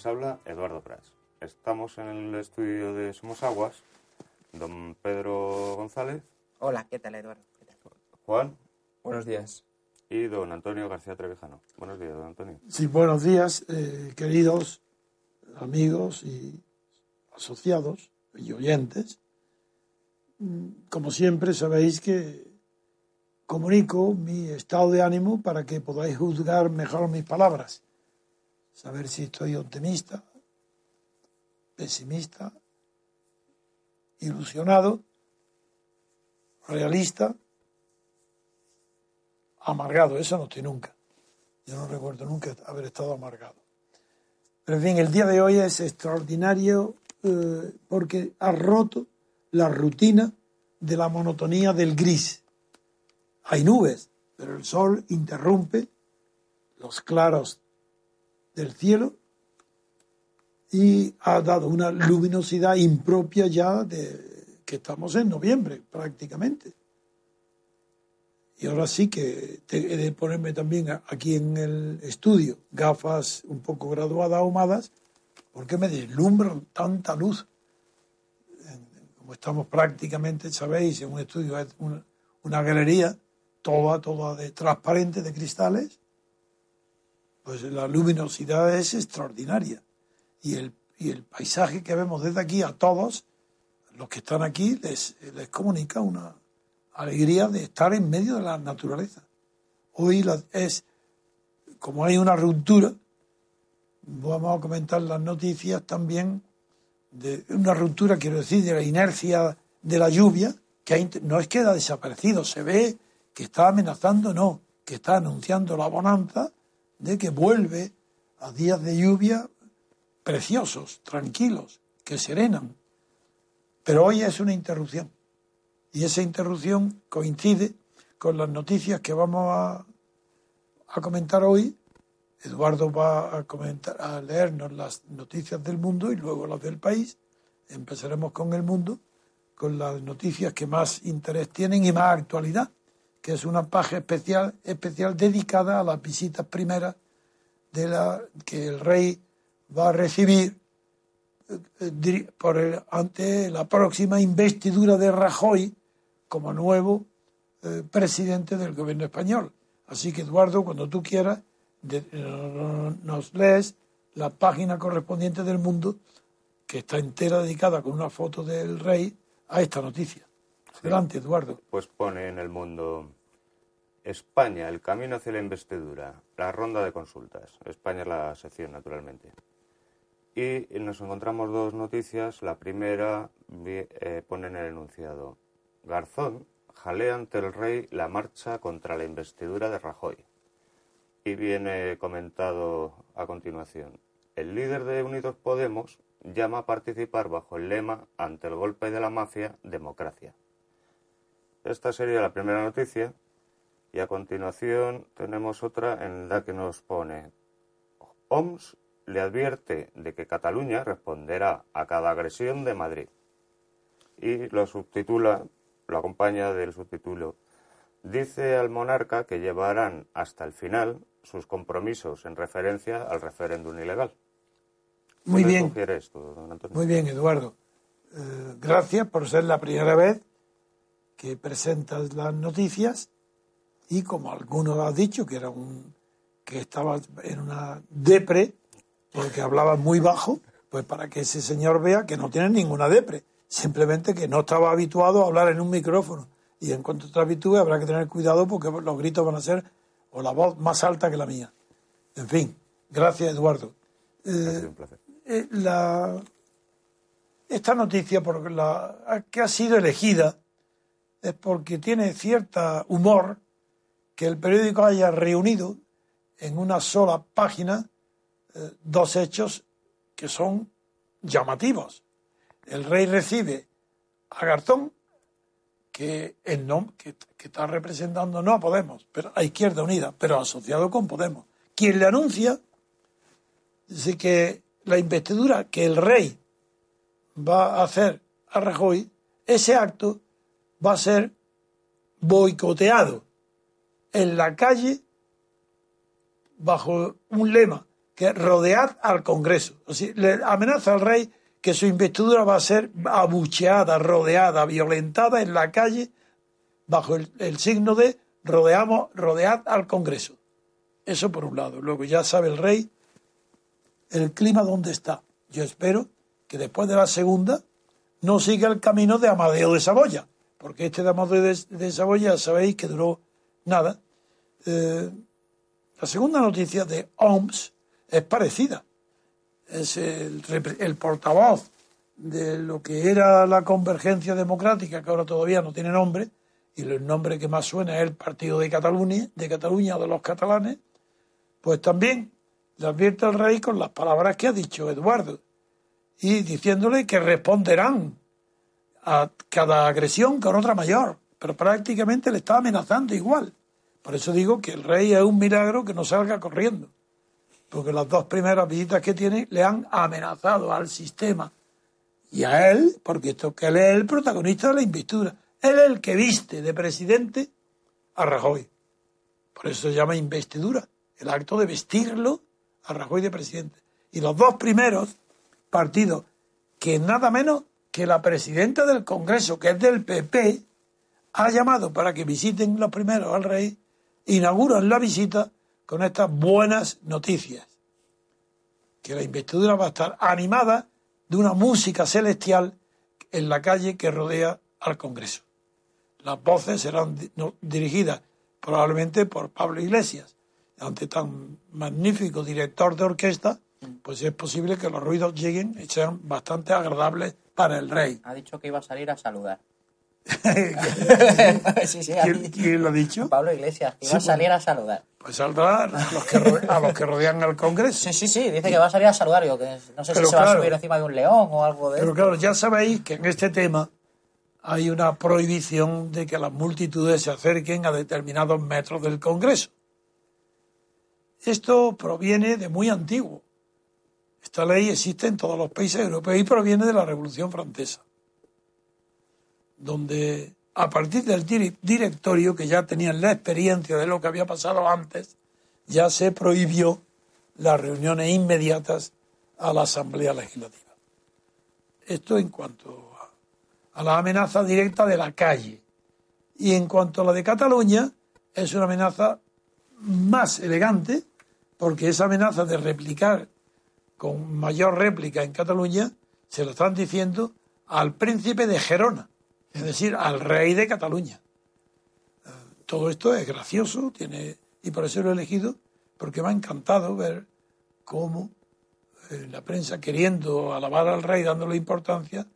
Les habla Eduardo Prats. Estamos en el estudio de Somos Aguas, don Pedro González, Hola, ¿qué tal, Eduardo? ¿Qué tal? Juan Buenos días. y don Antonio García Trevijano. Buenos días, don Antonio. Sí, buenos días, eh, queridos amigos y asociados y oyentes. Mm, Como siempre, sabéis que comunico mi estado de ánimo para que podáis juzgar mejor mis palabras. Saber si estoy optimista, pesimista, ilusionado, realista, amargado. Eso no estoy nunca. Yo no recuerdo nunca haber estado amargado. Pero en fin, el día de hoy es extraordinario eh, porque ha roto la rutina de la monotonía del gris. Hay nubes, pero el sol interrumpe los claros del cielo y ha dado una luminosidad impropia ya de que estamos en noviembre prácticamente. Y ahora sí que he de ponerme también aquí en el estudio gafas un poco graduadas, ahumadas, porque me deslumbra tanta luz. Como estamos prácticamente, sabéis, en un estudio, es una, una galería, toda, toda de transparente, de cristales, pues la luminosidad es extraordinaria. Y el, y el paisaje que vemos desde aquí a todos, los que están aquí, les, les comunica una alegría de estar en medio de la naturaleza. Hoy la- es, como hay una ruptura, vamos a comentar las noticias también de una ruptura, quiero decir, de la inercia de la lluvia, que ha int- no es que ha desaparecido, se ve que está amenazando, no, que está anunciando la bonanza de que vuelve a días de lluvia preciosos, tranquilos, que serenan. Pero hoy es una interrupción. Y esa interrupción coincide con las noticias que vamos a, a comentar hoy. Eduardo va a, comentar, a leernos las noticias del mundo y luego las del país. Empezaremos con el mundo, con las noticias que más interés tienen y más actualidad, que es una página especial, especial dedicada a las visitas primeras de la que el rey va a recibir eh, diri- por el- ante la próxima investidura de Rajoy como nuevo eh, presidente del gobierno español. Así que, Eduardo, cuando tú quieras, de- eh, nos lees la página correspondiente del mundo, que está entera dedicada con una foto del rey a esta noticia. Adelante, Eduardo. Pues pone en el mundo España, el camino hacia la investidura, la ronda de consultas. España es la sección, naturalmente. Y nos encontramos dos noticias. La primera eh, pone en el enunciado. Garzón jalea ante el rey la marcha contra la investidura de Rajoy. Y viene comentado a continuación. El líder de Unidos Podemos llama a participar bajo el lema ante el golpe de la mafia, democracia. Esta sería la primera noticia. Y a continuación tenemos otra en la que nos pone OMS le advierte de que Cataluña responderá a cada agresión de Madrid. Y lo subtitula, lo acompaña del subtítulo. Dice al monarca que llevarán hasta el final sus compromisos en referencia al referéndum ilegal. Muy ¿Qué le bien. sugiere esto, don Antonio? Muy bien, Eduardo. eh, gracias por ser la primera vez que presentas las noticias y como algunos has dicho que era un que estaba en una depre porque hablaba muy bajo, pues para que ese señor vea que no tiene ninguna depre, simplemente que no estaba habituado a hablar en un micrófono y en cuanto te habitúe habrá que tener cuidado porque los gritos van a ser o la voz más alta que la mía. En fin, gracias Eduardo. Ha un placer. Eh, la, esta noticia por la, que ha sido elegida es porque tiene cierta humor que el periódico haya reunido en una sola página eh, dos hechos que son llamativos. El rey recibe a que, que está representando no a Podemos, pero a Izquierda Unida, pero asociado con Podemos. Quien le anuncia dice que la investidura que el rey va a hacer a Rajoy, ese acto va a ser boicoteado en la calle bajo un lema que rodead al Congreso. O sea, le amenaza al rey que su investidura va a ser abucheada, rodeada, violentada en la calle bajo el, signo de rodeamos, rodead al Congreso. Eso por un lado. Luego ya sabe el rey el clima dónde está. Yo espero que después de la segunda no siga el camino de Amadeo de Saboya, porque este de Amadeo de, de Saboya sabéis que duró nada. Eh, la segunda noticia de OMS es parecida. Es el, el, portavoz de lo que era la convergencia democrática, que ahora todavía no tiene nombre, y el nombre que más suena es el Partido de Cataluña, de Cataluña de los catalanes, pues también le advierte al rey con las palabras que ha dicho Eduardo y diciéndole que responderán a cada agresión con otra mayor, pero prácticamente le está amenazando igual. Por eso digo que el rey es un milagro que no salga corriendo, porque las dos primeras visitas que tiene le han amenazado al sistema y a él, porque esto que él es el protagonista de la investidura, él es el que viste de presidente a Rajoy. Por eso se llama investidura, el acto de vestirlo a Rajoy de presidente. Y los dos primeros partidos, que nada menos que la presidenta del Congreso, que es del PP, ha llamado para que visiten los primeros al rey, inauguran la visita con estas buenas noticias. Que la investidura va a estar animada de una música celestial en la calle que rodea al Congreso. Las voces serán dirigidas probablemente por Pablo Iglesias, ante tan magnífico director de orquesta, pues es posible que los ruidos lleguen y sean bastante agradables para el rey. Ha dicho que iba a salir a saludar. sí, sí, ¿Quién, ¿Quién, lo ha dicho? Pablo Iglesias, que iba a salir a saludar. Pues saldrá a los, que, a los que rodean al Congreso. Sí, sí, sí, dice que va a salir a saludar. Yo, que no sé pero si se va a subir encima de un león o algo de Pero claro, ya sabéis que en este tema hay una prohibición de que las multitudes se acerquen a determinados metros del Congreso. Esto proviene de muy antiguo. Esta ley existe en todos los países europeos y proviene de la Revolución Francesa, donde a partir del directorio, que ya tenían la experiencia de lo que había pasado antes, ya se prohibió las reuniones inmediatas a la Asamblea Legislativa. Esto en cuanto a, la amenaza directa de la calle. Y en cuanto a la de Cataluña, es una amenaza más elegante, porque esa amenaza de replicar con mayor réplica en Cataluña se lo están diciendo al príncipe de Gerona, es decir, al rey de Cataluña. Todo esto es gracioso, tiene y por eso lo he elegido, porque me ha encantado ver cómo eh, la prensa, queriendo alabar al rey, dándole importancia,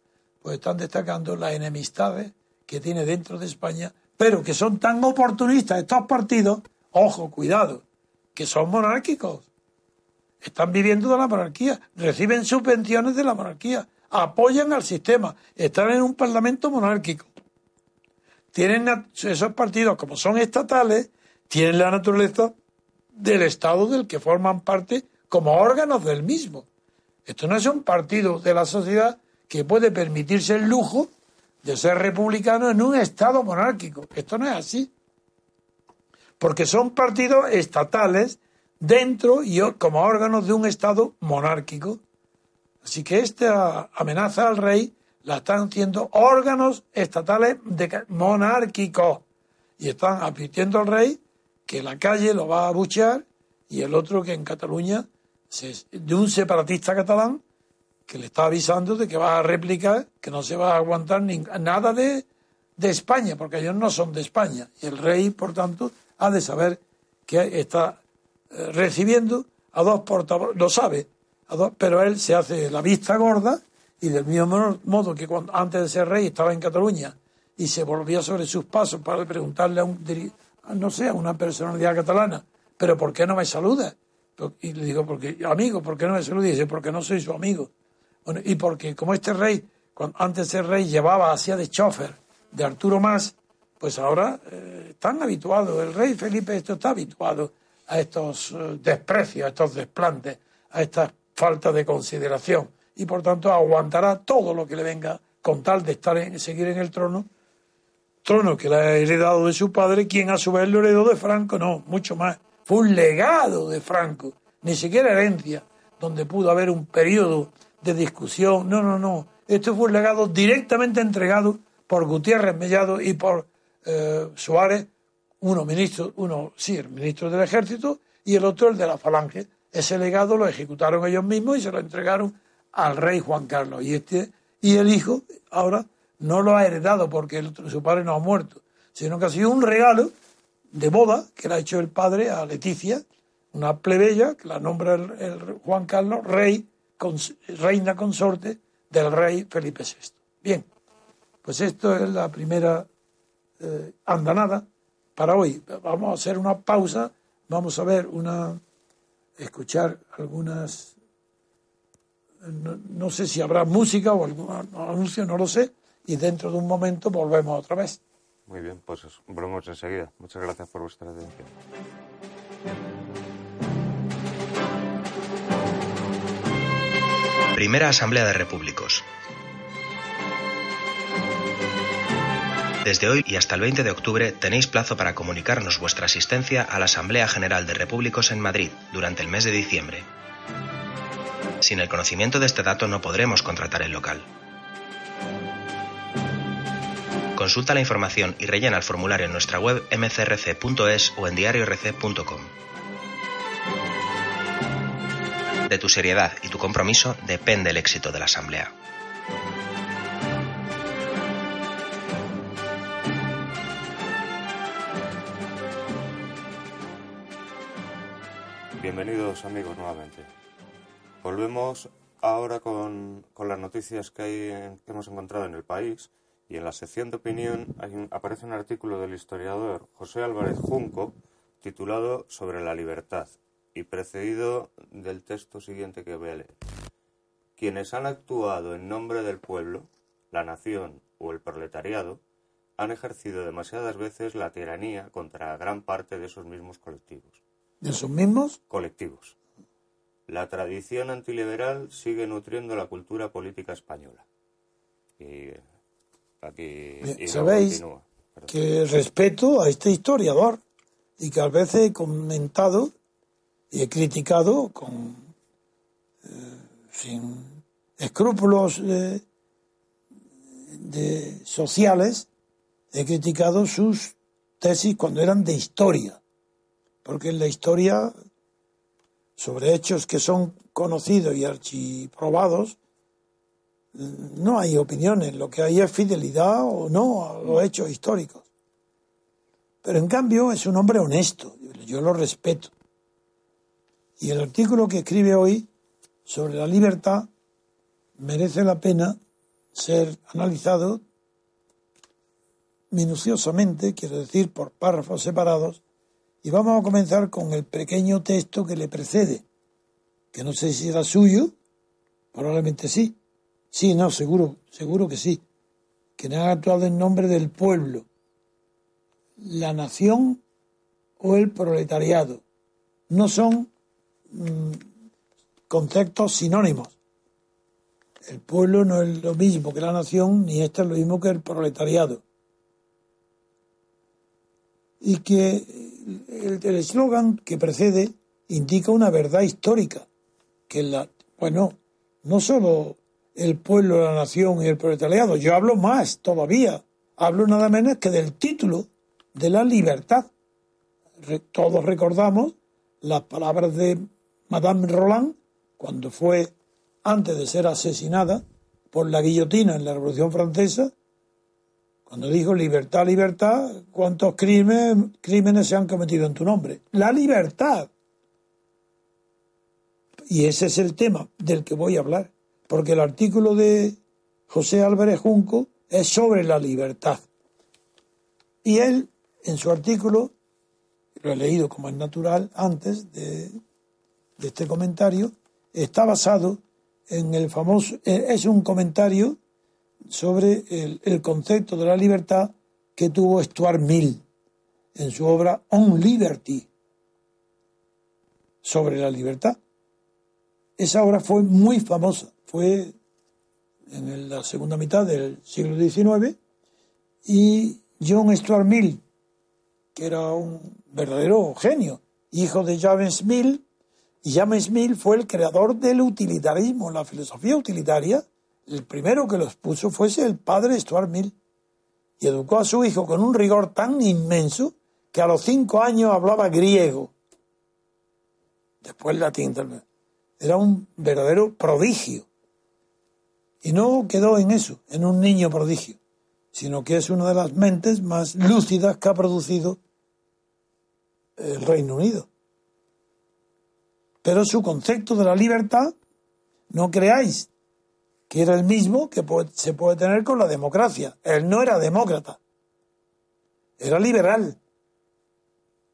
pues están destacando las enemistades que tiene dentro de España, pero que son tan oportunistas estos partidos, ojo, cuidado, que son monárquicos. Están viviendo de la monarquía, reciben subvenciones de la monarquía, apoyan al sistema, están en un parlamento monárquico. Tienen esos partidos, como son estatales, tienen la naturaleza del Estado del que forman parte como órganos del mismo. Esto no es un partido de la sociedad que puede permitirse el lujo de ser republicano en un Estado monárquico. Esto no es así porque son partidos estatales dentro y como órganos de un Estado monárquico. Así que esta amenaza al rey la están haciendo órganos estatales monárquicos y están advirtiendo al rey que la calle lo va a abuchear y el otro que en Cataluña de un separatista catalán que le está avisando de que va a replicar, que no se va a aguantar nada de, de España, porque ellos no son de España. Y el rey, por tanto, ha de saber que está eh, recibiendo a dos portavoces, lo sabe, pero él se hace la vista gorda y del mismo modo que antes de ser rey estaba en Cataluña y se volvía sobre sus pasos para preguntarle a un, no sé, a una personalidad catalana, pero ¿por qué no me saluda? Y le digo, porque, amigo, ¿por qué no me saluda? Y dice, porque no soy su amigo. Y porque como este rey, cuando, antes de ser rey, llevaba, hacía de chofer de Arturo Más, pues ahora eh, están habituados, el rey Felipe esto está habituado a estos eh, desprecios, a estos desplantes, a esta falta de consideración. Y por tanto aguantará todo lo que le venga con tal de estar en, seguir en el trono, trono que le ha heredado de su padre, quien a su vez lo heredó de Franco, no, mucho más, fue un legado de Franco, ni siquiera herencia, donde pudo haber un periodo de discusión, no, no, no, esto fue un legado directamente entregado por Gutiérrez Mellado y por eh, Suárez, uno ministro, uno sí, el ministro del ejército y el otro el de la falange. Ese legado lo ejecutaron ellos mismos y se lo entregaron al rey Juan Carlos. Y este y el hijo ahora no lo ha heredado porque su padre no ha muerto, sino que ha sido un regalo de boda que le ha hecho el padre a Leticia, una plebeya que la nombra el, Juan Carlos rey, reina consorte del rey Felipe VI. Bien, pues esto es la primera eh, andanada para hoy. Vamos a hacer una pausa, vamos a ver una, escuchar algunas, no, sé si habrá música o algún anuncio, no lo sé, y dentro de un momento volvemos otra vez. Muy bien, pues volvemos enseguida. Muchas gracias por vuestra atención. Primera Asamblea de Repúblicos. Desde hoy y hasta el 20 de octubre tenéis plazo para comunicarnos vuestra asistencia a la Asamblea General de Repúblicos en Madrid durante el mes de diciembre. Sin el conocimiento de este dato no podremos contratar el local. Consulta la información y rellena el formulario en nuestra web mcrc.es o en diariorc.com. De tu seriedad y tu compromiso depende el éxito de la Asamblea. Bienvenidos amigos nuevamente. Volvemos ahora con, las noticias que, hemos encontrado en el país y en la sección de opinión aparece un artículo del historiador José Álvarez Junco titulado Sobre la libertad y precedido del texto siguiente que voy a leer. Quienes han actuado en nombre del pueblo, la nación o el proletariado han ejercido demasiadas veces la tiranía contra gran parte de esos mismos colectivos de esos mismos colectivos. La tradición antiliberal sigue nutriendo la cultura política española. Y aquí sabéis que respeto a este historiador y que a veces he comentado y he criticado con eh, sin escrúpulos de sociales he criticado sus tesis cuando eran de historia porque en la historia, sobre hechos que son conocidos y archiprobados, no hay opiniones, lo que hay es fidelidad o no a los hechos históricos. Pero en cambio es un hombre honesto, yo lo respeto. Y el artículo que escribe hoy sobre la libertad merece la pena ser analizado minuciosamente, quiero decir, por párrafos separados, y vamos a comenzar con el pequeño texto que le precede, que no sé si era suyo, probablemente sí. Sí, no, seguro, seguro que sí. Que han actuado en nombre del pueblo, la nación o el proletariado. No son mm, conceptos sinónimos. El pueblo no es lo mismo que la nación, ni esto es lo mismo que el proletariado. Y que el eslogan que precede indica una verdad histórica, que la, bueno, no solo el pueblo, la nación y el proletariado. Yo hablo más todavía. Hablo nada menos que del título de la libertad. Todos recordamos las palabras de Madame Roland cuando fue, antes de ser asesinada por la guillotina en la Revolución Francesa, cuando dijo libertad, libertad, ¿cuántos crímenes, crímenes se han cometido en tu nombre? La libertad. Y ese es el tema del que voy a hablar, porque el artículo de José Álvarez Junco es sobre la libertad. Y él, en su artículo, lo he leído como es natural antes de, este comentario, está basado en el famoso, eh, es un comentario sobre el, concepto de la libertad que tuvo Stuart Mill en su obra On Liberty, sobre la libertad. Esa obra fue muy famosa, fue en la segunda mitad del siglo XIX y John Stuart Mill, que era un verdadero genio, hijo de James Mill, y James Mill fue el creador del utilitarismo, la filosofía utilitaria. El primero que lo expuso fuese el padre Stuart Mill. Y educó a su hijo con un rigor tan inmenso que a los cinco años hablaba griego. Después latín Era un verdadero prodigio. Y no quedó en eso, en un niño prodigio, sino que es una de las mentes más lúcidas que ha producido el Reino Unido. Pero su concepto de la libertad, no creáis que era el mismo que se puede tener con la democracia. Él no era demócrata, era liberal.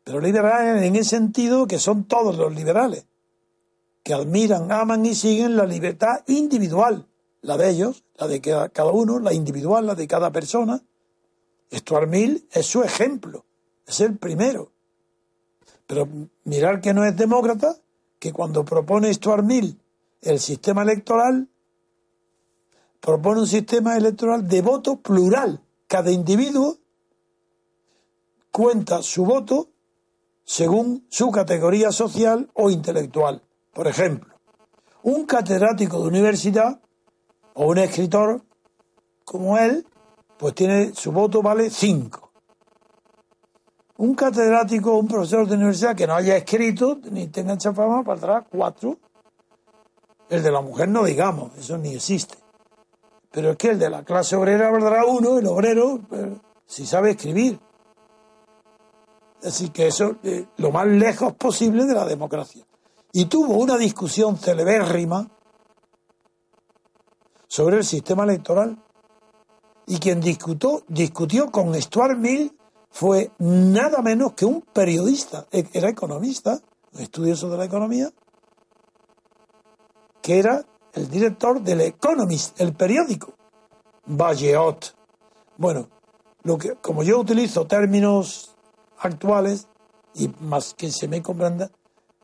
Pero liberal en el sentido que son todos los liberales, que admiran, aman y siguen la libertad individual, la de ellos, la de cada uno, la individual, la de cada persona. Stuart Mill es su ejemplo, es el primero. Pero mirar que no es demócrata, que cuando propone Stuart Mill el sistema electoral, propone un sistema electoral de voto plural. Cada individuo cuenta su voto según su categoría social o intelectual. Por ejemplo, un catedrático de universidad o un escritor como él, pues tiene su voto vale 5 un catedrático, un profesor de universidad que no haya escrito ni tenga esa fama valdrá cuatro. El de la mujer no digamos, eso ni existe. Pero es que el de la clase obrera valdrá uno, el obrero, eh, si sabe escribir. Así que eso es eh, lo más lejos posible de la democracia. Y tuvo una discusión celebérrima sobre el sistema electoral. Y quien discutió, discutió con Stuart Mill fue nada menos que un periodista, e-, era economista, estudioso de la economía, que era el director del Economist, el periódico, Valleot. Bueno, lo que, como yo utilizo términos actuales, y más que se me comprenda,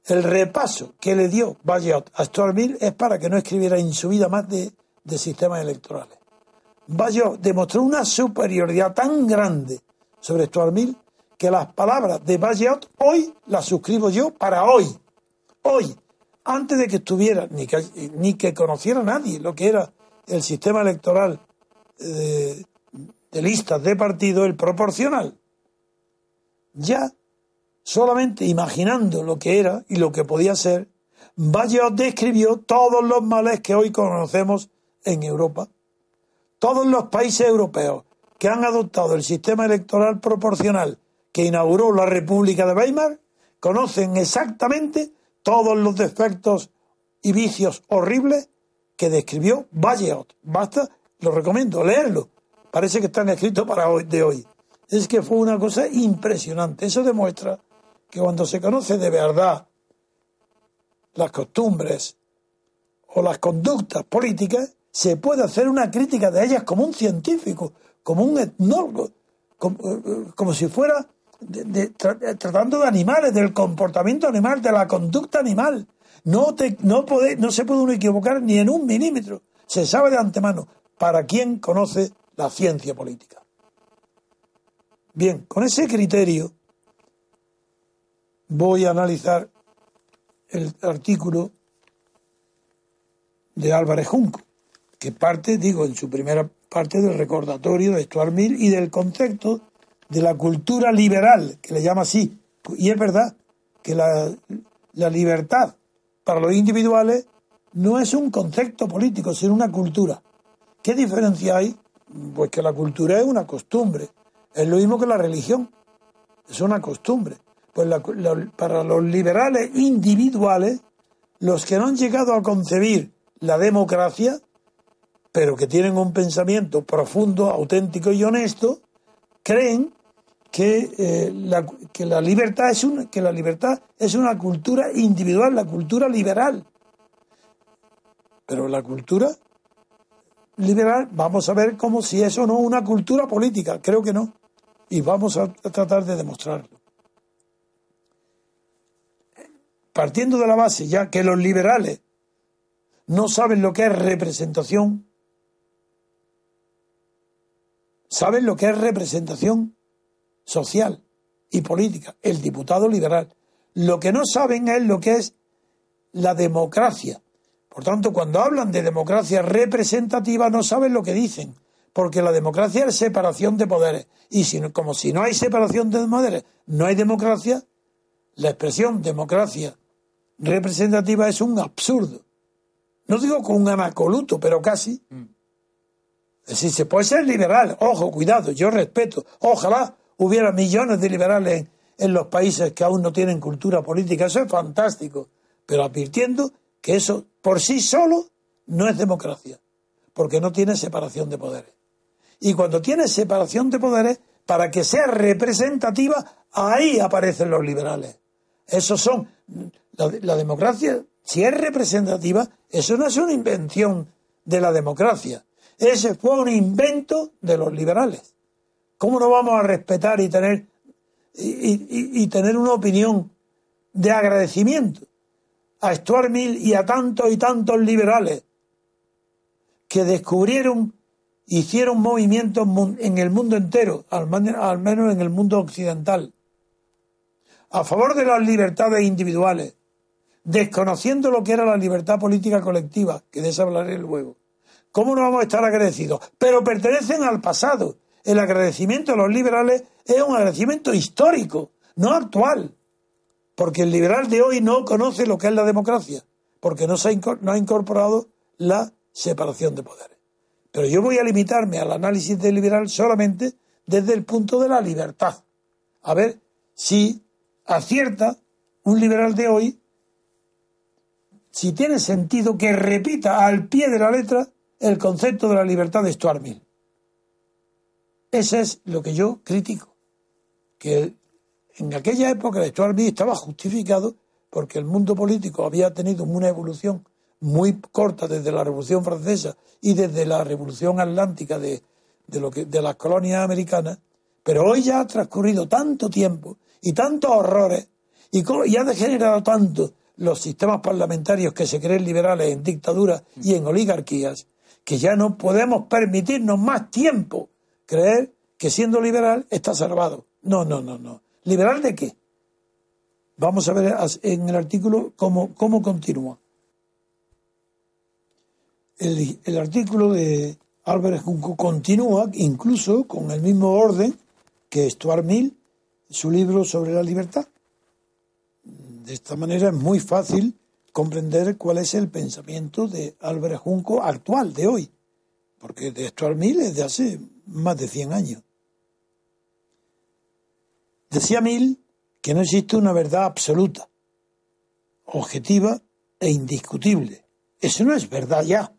el repaso que le dio Valleot a Stuart Mill es para que no escribiera en su vida más de, de sistemas electorales. Valleot demostró una superioridad tan grande sobre Stuart Mill que las palabras de Bayot hoy las suscribo yo para hoy. Hoy, antes de que estuviera, ni que, ni que conociera nadie lo que era el sistema electoral de, de listas de partido, el proporcional. Ya, solamente imaginando lo que era y lo que podía ser, Bayot describió todos los males que hoy conocemos en Europa. Todos los países europeos que han adoptado el sistema electoral proporcional que inauguró la República de Weimar conocen exactamente todos los defectos y vicios horribles que describió Valleot. Basta, lo recomiendo, leerlo. Parece que están escritos para hoy, de hoy. Es que fue una cosa impresionante. Eso demuestra que cuando se conoce de verdad las costumbres o las conductas políticas, se puede hacer una crítica de ellas como un científico, como un etnólogo, como, si fuera tratando de animales, del comportamiento animal, de la conducta animal. No, te, no, no se puede uno equivocar ni en un milímetro. Se sabe de antemano para quien conoce la ciencia política. Bien, con ese criterio voy a analizar el artículo de Álvarez Junco. que parte, digo, en su primera parte del recordatorio de Stuart Mill y del concepto de la cultura liberal, que le llama así. Y es verdad que la, la libertad para los individuales no es un concepto político, sino una cultura. ¿Qué diferencia hay? Pues que la cultura es una costumbre. Es lo mismo que la religión. Es una costumbre. Pues para los liberales individuales, los que no han llegado a concebir la democracia, pero que tienen un pensamiento profundo, auténtico y honesto, creen que, eh, la, que, la, libertad es una, que la libertad es una cultura individual, la cultura liberal. Pero la cultura liberal, vamos a ver como si eso no una cultura política, creo que no. Y vamos a tratar de demostrarlo. Partiendo de la base ya que los liberales no saben lo que es representación, saben lo que es representación social y política, el diputado liberal. Lo que no saben es lo que es la democracia, por tanto, cuando hablan de democracia representativa no saben lo que dicen, porque la democracia es separación de poderes. Y si, como si no hay separación de poderes, no hay democracia, la expresión democracia representativa es un absurdo. No digo con un anacoluto, pero casi. Mm. Decir, se puede ser liberal. Ojo, cuidado, yo respeto. Ojalá hubiera millones de liberales en los países que aún no tienen cultura política. Eso es fantástico. Pero advirtiendo que eso por sí solo no es democracia, porque no tiene separación de poderes. Y cuando tiene separación de poderes, para que sea representativa, ahí aparecen los liberales. Esos son, la, democracia, si es representativa, eso no es una invención de la democracia, ese fue un invento de los liberales. ¿Cómo no vamos a respetar y tener, y tener una opinión de agradecimiento a Stuart Mill y a tantos y tantos liberales que descubrieron, hicieron movimientos en el mundo entero, al menos en el mundo occidental, a favor de las libertades individuales, desconociendo lo que era la libertad política colectiva, que de eso hablaré luego. ¿Cómo no vamos a estar agradecidos? Pero pertenecen al pasado. El agradecimiento a los liberales es un agradecimiento histórico, no actual. Porque el liberal de hoy no conoce lo que es la democracia, porque no, se ha, incorporado la separación de poderes. Pero yo voy a limitarme al análisis del liberal solamente desde el punto de la libertad. A ver si acierta un liberal de hoy, si tiene sentido que repita al pie de la letra el concepto de la libertad de Stuart Mill. Ese es lo que yo critico, que en aquella época el Stuart Mill estaba justificado porque el mundo político había tenido una evolución muy corta desde la Revolución Francesa y desde la Revolución Atlántica de, lo que, de las colonias americanas, pero hoy ya ha transcurrido tanto tiempo y tantos horrores y, y ha degenerado tanto los sistemas parlamentarios que se creen liberales en dictaduras y en oligarquías, que ya no podemos permitirnos más tiempo creer que siendo liberal está salvado. No, no, no, no. ¿Liberal de qué? Vamos a ver en el artículo cómo, cómo continúa. El, el, artículo de Álvarez Junco continúa incluso con el mismo orden que Stuart Mill, su libro sobre la libertad. De esta manera es muy fácil comprender cuál es el pensamiento de Álvarez Junco actual, de hoy, porque de Stuart Mill es de hace más de 100 años. Decía Mill que no existe una verdad absoluta, objetiva e indiscutible. Eso no es verdad ya.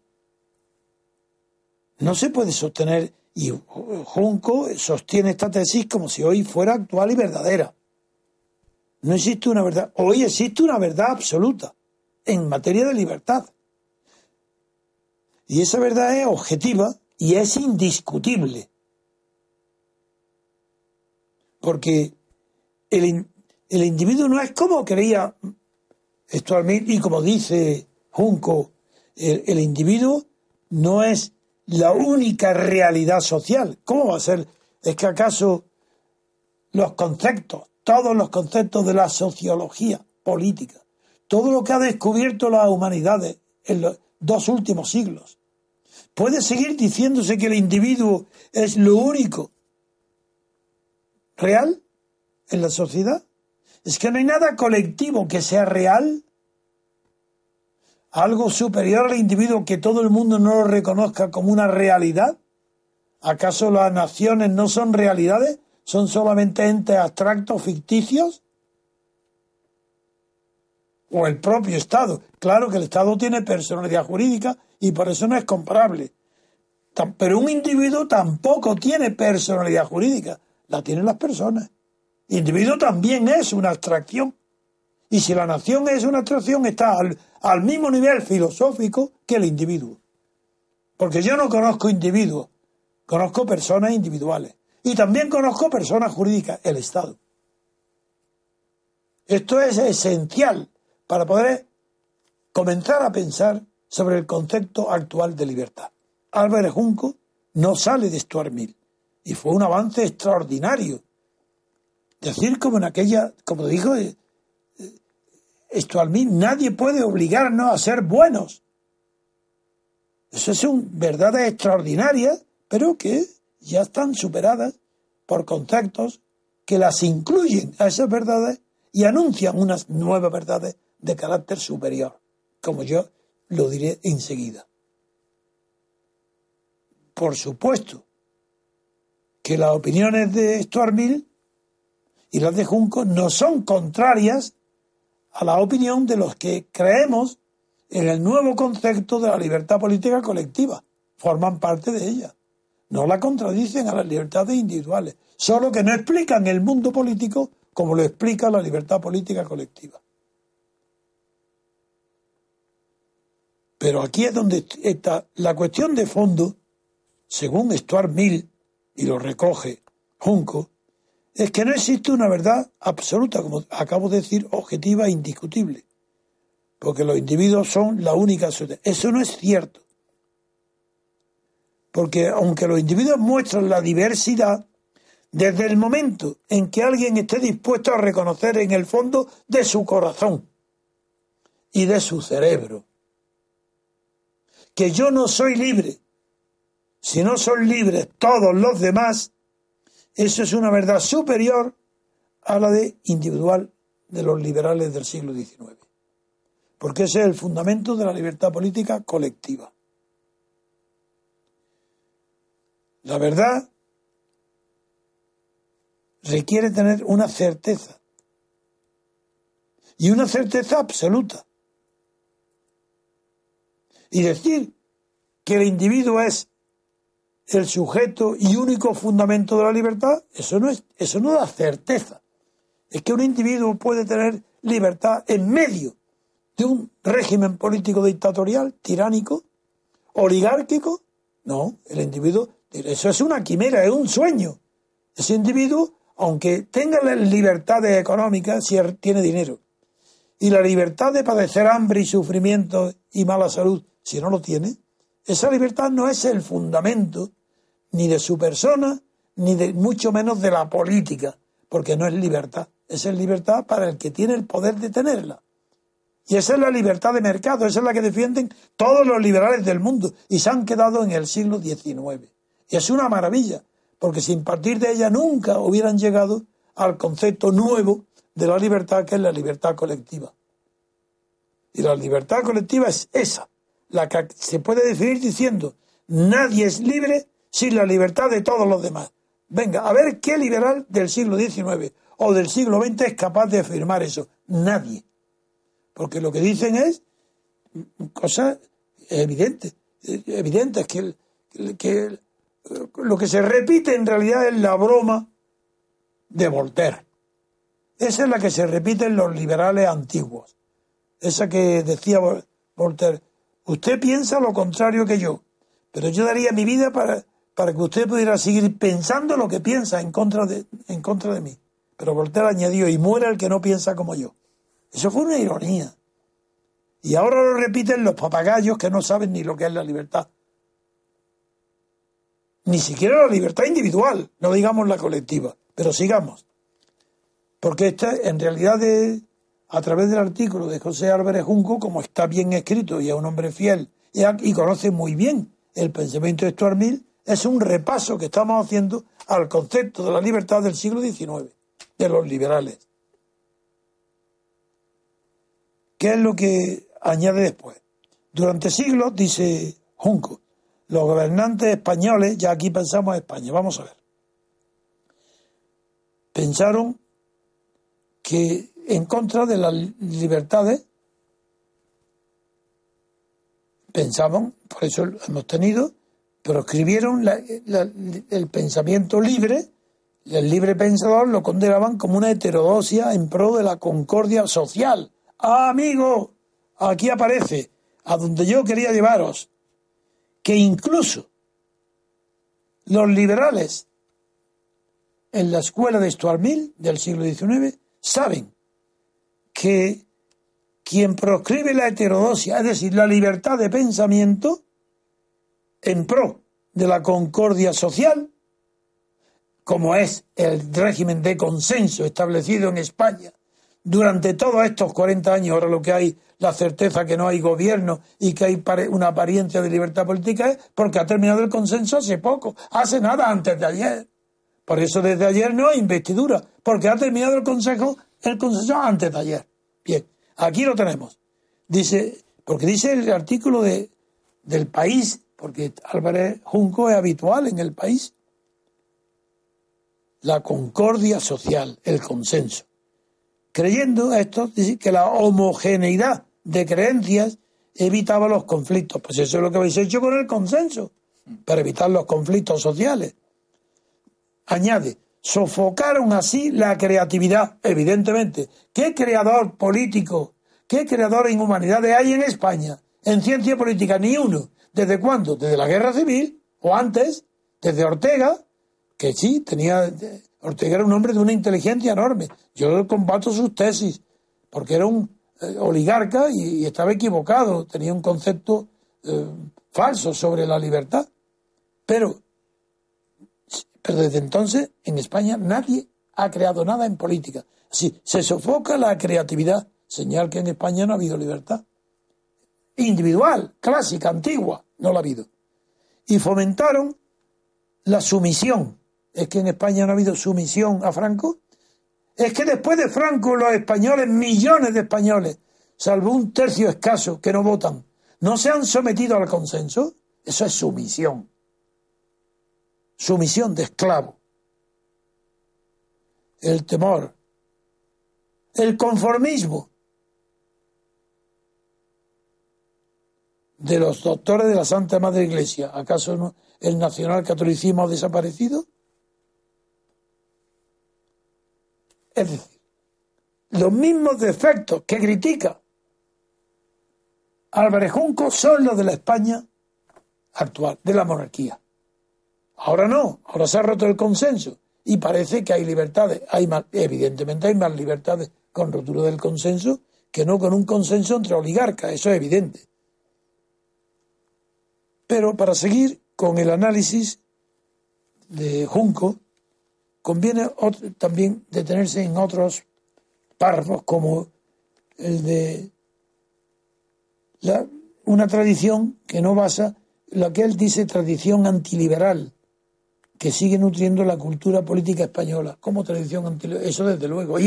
No se puede sostener, y Junco sostiene esta tesis como si hoy fuera actual y verdadera. No existe una verdad. Hoy existe una verdad absoluta en materia de libertad. Y esa verdad es objetiva y es indiscutible. Porque el, individuo no es como creía actualmente, y como dice Junco, el, individuo no es la única realidad social. ¿Cómo va a ser? ¿Es que acaso los conceptos, todos los conceptos de la sociología política, todo lo que ha descubierto la humanidad en los dos últimos siglos, ¿Puede seguir diciéndose que el individuo es lo único real en la sociedad? Es que no hay nada colectivo que sea real. Algo superior al individuo que todo el mundo no lo reconozca como una realidad. ¿Acaso las naciones no son realidades? ¿Son solamente entes abstractos, ficticios? ¿O el propio Estado? Claro que el Estado tiene personalidad jurídica y por eso no es comparable. Pero un individuo tampoco tiene personalidad jurídica, la tienen las personas. El individuo también es una abstracción. Y si la nación es una abstracción, está al, mismo nivel filosófico que el individuo. Porque yo no conozco individuos, conozco personas individuales. Y también conozco personas jurídicas, el Estado. Esto es esencial para poder comenzar a pensar sobre el concepto actual de libertad. Álvarez Junco no sale de Stuart Mill y fue un avance extraordinario. Decir como en aquella, como dijo eh, eh, Stuart Mill, nadie puede obligarnos a ser buenos. Eso son verdades extraordinarias, pero que ya están superadas por conceptos que las incluyen a esas verdades y anuncian unas nuevas verdades de carácter superior, como yo lo diré enseguida. Por supuesto que las opiniones de Stuart y las de Junco no son contrarias a la opinión de los que creemos en el nuevo concepto de la libertad política colectiva. Forman parte de ella. No la contradicen a las libertades individuales, solo que no explican el mundo político como lo explica la libertad política colectiva. Pero aquí es donde está la cuestión de fondo, según Stuart Mill, y lo recoge Junco, es que no existe una verdad absoluta, como acabo de decir, objetiva e indiscutible. Porque los individuos son la única sociedad. Eso no es cierto. Porque aunque los individuos muestran la diversidad, desde el momento en que alguien esté dispuesto a reconocer en el fondo de su corazón y de su cerebro que yo no soy libre, si no son libres todos los demás, eso es una verdad superior a la de individual de los liberales del siglo XIX. Porque ese es el fundamento de la libertad política colectiva. La verdad requiere tener una certeza. Y una certeza absoluta. Y decir que el individuo es el sujeto y único fundamento de la libertad, eso no, es, eso no da certeza. Es que un individuo puede tener libertad en medio de un régimen político dictatorial, tiránico, oligárquico. No, el individuo, eso es una quimera, es un sueño. Ese individuo, aunque tenga la libertad económica, si tiene dinero, y la libertad de padecer hambre y sufrimiento y mala salud, si no lo tiene, esa libertad no es el fundamento ni de su persona, ni de mucho menos de la política, porque no es libertad. Esa es libertad para el que tiene el poder de tenerla. Y esa es la libertad de mercado, esa es la que defienden todos los liberales del mundo y se han quedado en el siglo XIX. Y es una maravilla, porque sin partir de ella nunca hubieran llegado al concepto nuevo de la libertad, que es la libertad colectiva. Y la libertad colectiva es esa, la que se puede definir diciendo nadie es libre sin la libertad de todos los demás. Venga, a ver qué liberal del siglo XIX o del siglo XX es capaz de afirmar eso. Nadie. Porque lo que dicen es cosas evidentes. Evidentes que, que lo que se repite en realidad es la broma de Voltaire. Esa es la que se repite en los liberales antiguos. Esa que decía Voltaire, Usted piensa lo contrario que yo, pero yo daría mi vida para, para que usted pudiera seguir pensando lo que piensa en contra de, en contra de mí. Pero Voltaire añadió, y muera el que no piensa como yo. Eso fue una ironía. Y ahora lo repiten los papagayos que no saben ni lo que es la libertad. Ni siquiera la libertad individual, no digamos la colectiva. Pero sigamos. Porque esta en realidad a través del artículo de José Álvarez Junco, como está bien escrito y es un hombre fiel y, conoce muy bien el pensamiento de Stuart Mill es un repaso que estamos haciendo al concepto de la libertad del siglo XIX, de los liberales. ¿Qué es lo que añade después? Durante siglos, dice Junco, los gobernantes españoles, ya aquí pensamos en España, vamos a ver, pensaron que en contra de las libertades, pensaban, por eso hemos tenido, pero escribieron el pensamiento libre, el libre pensador lo condenaban como una heterodosia en pro de la concordia social. Ah, amigo, aquí aparece, a donde yo quería llevaros, que incluso los liberales en la escuela de Stuart Mill del siglo XIX saben que quien proscribe la heterodosia, es decir, la libertad de pensamiento, en pro de la concordia social, como es el régimen de consenso establecido en España durante todos estos 40 años, ahora lo que hay, la certeza que no hay gobierno y que hay una apariencia de libertad política es porque ha terminado el consenso hace poco, hace nada antes de ayer. Por eso desde ayer no hay investidura, porque ha terminado el consejo, el consenso antes de ayer. Bien, aquí lo tenemos. Dice, porque dice el artículo de, del país, porque Álvarez Junco es habitual en el país, la concordia social, el consenso. Creyendo esto, que la homogeneidad de creencias evitaba los conflictos. Pues eso es lo que habéis hecho con el consenso, para evitar los conflictos sociales. Añade, sofocaron así la creatividad, evidentemente. ¿Qué creador político, qué creador en humanidades hay en España? En ciencia política, ni uno. ¿Desde cuándo? Desde la guerra civil, o antes, desde Ortega, que sí, tenía. Ortega era un hombre de una inteligencia enorme. Yo combato sus tesis, porque era un eh, oligarca y, estaba equivocado, tenía un concepto eh, falso sobre la libertad. Pero pero desde entonces, en España, nadie ha creado nada en política. Si se sofoca la creatividad, señal que en España no ha habido libertad. Individual, clásica, antigua, no la ha habido. Y fomentaron la sumisión. Es que en España no ha habido sumisión a Franco. Es que después de Franco los españoles, millones de españoles, salvo un tercio escaso que no votan, no se han sometido al consenso. Eso es sumisión sumisión de esclavo, el temor, el conformismo de los doctores de la Santa Madre Iglesia. ¿Acaso el nacional catolicismo ha desaparecido? Es decir, los mismos defectos que critica Álvarez Junco son los de la España actual, de la monarquía. Ahora no, ahora se ha roto el consenso y parece que hay libertades. Hay más, evidentemente hay más libertades con rotura del consenso que no con un consenso entre oligarcas, eso es evidente. Pero para seguir con el análisis de Junco, conviene también detenerse en otros párrafos como el de una tradición que no basa, lo que él dice tradición antiliberal, que sigue nutriendo la cultura política española como tradición antiliberal. Eso desde luego.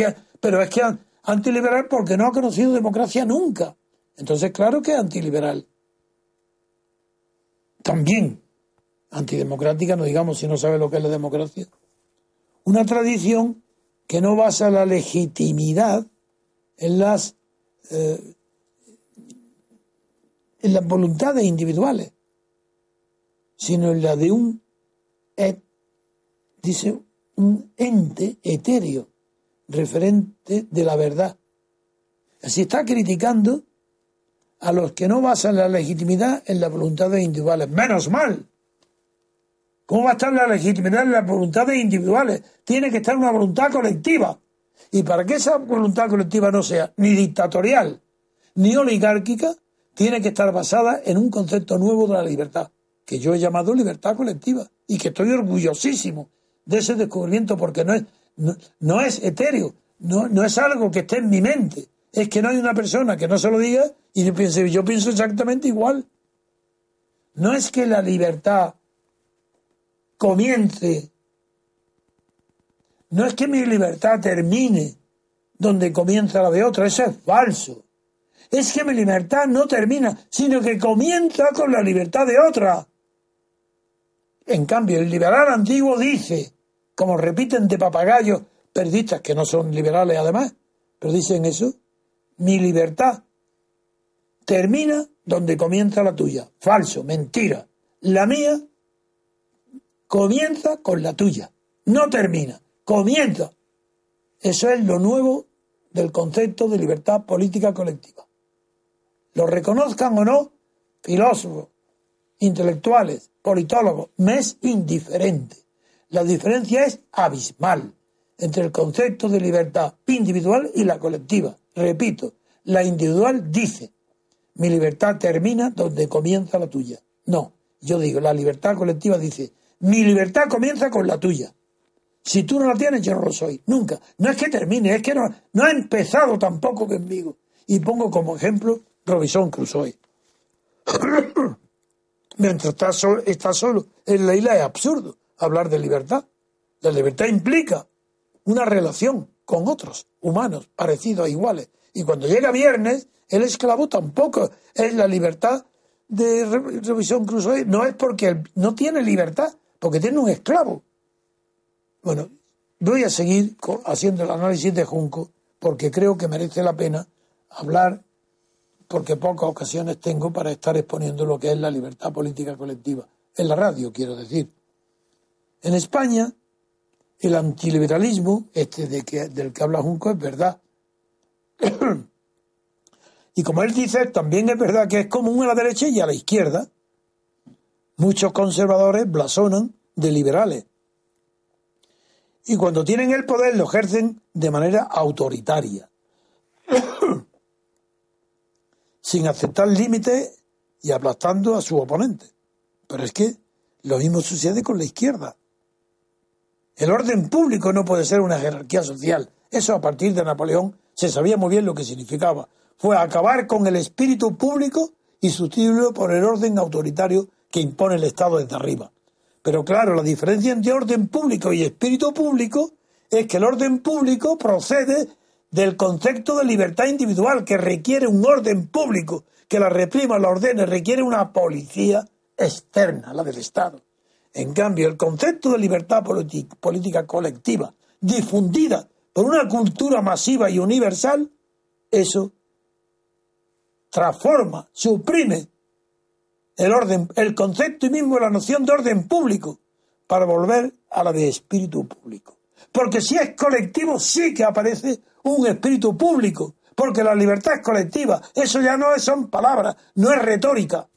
pero es que antiliberal porque no ha conocido democracia nunca. Entonces, claro que es antiliberal. También antidemocrática, no digamos si no sabe lo que es la democracia. Una tradición que no basa la legitimidad en las, eh, en las voluntades individuales, sino en la de un dice, un ente etéreo, referente de la verdad. Así está criticando a los que no basan la legitimidad en las voluntades individuales. Menos mal. ¿Cómo va a estar la legitimidad en las voluntades individuales? Tiene que estar una voluntad colectiva. Y para que esa voluntad colectiva no sea ni dictatorial ni oligárquica, tiene que estar basada en un concepto nuevo de la libertad, que yo he llamado libertad colectiva y que estoy orgullosísimo de ese descubrimiento porque no es, no, es etéreo, no, no es algo que esté en mi mente. Es que no hay una persona que no se lo diga y yo piense, yo pienso exactamente igual. No es que la libertad comience, no es que mi libertad termine donde comienza la de otra, eso es falso. Es que mi libertad no termina, sino que comienza con la libertad de otra. En cambio, el liberal antiguo dice, como repiten de papagayos periodistas que no son liberales además, pero dicen eso, mi libertad termina donde comienza la tuya. Falso, mentira. La mía comienza con la tuya. No termina, comienza. Eso es lo nuevo del concepto de libertad política colectiva. Lo reconozcan o no, filósofos, intelectuales, politólogos, me es indiferente. La diferencia es abismal entre el concepto de libertad individual y la colectiva. Repito, la individual dice, mi libertad termina donde comienza la tuya. No, yo digo, la libertad colectiva dice, mi libertad comienza con la tuya. Si tú no la tienes, yo no lo soy. Nunca. No es que termine, es que no, ha empezado tampoco conmigo. Y pongo como ejemplo Robinson Crusoe. Mientras está solo, está solo en la isla es absurdo hablar de libertad. La libertad implica una relación con otros humanos parecidos, iguales. Y cuando llega viernes, el esclavo tampoco es la libertad de Robinson Crusoe. No es porque no tiene libertad, porque tiene un esclavo. Bueno, voy a seguir haciendo el análisis de Junco porque creo que merece la pena hablar, porque pocas ocasiones tengo para estar exponiendo lo que es la libertad política colectiva. En la radio, quiero decir. En España, el antiliberalismo, este del que habla Junco, es verdad. y como él dice, también es verdad que es común a la derecha y a la izquierda. Muchos conservadores blasonan de liberales. Y cuando tienen el poder lo ejercen de manera autoritaria, sin aceptar límites y aplastando a su oponente. Pero es que lo mismo sucede con la izquierda. El orden público no puede ser una jerarquía social. Eso a partir de Napoleón se sabía muy bien lo que significaba. Fue acabar con el espíritu público y sustituirlo por el orden autoritario que impone el Estado desde arriba. Pero claro, la diferencia entre orden público y espíritu público es que el orden público procede del concepto de libertad individual que requiere un orden público que la reprima, la ordene, requiere una policía externa, la del Estado. En cambio, el concepto de libertad política colectiva, difundida por una cultura masiva y universal, eso transforma, suprime el orden, el concepto y mismo la noción de orden público para volver a la de espíritu público. Porque si es colectivo, sí que aparece un espíritu público, porque la libertad es colectiva. Eso ya no son palabras, no es retórica.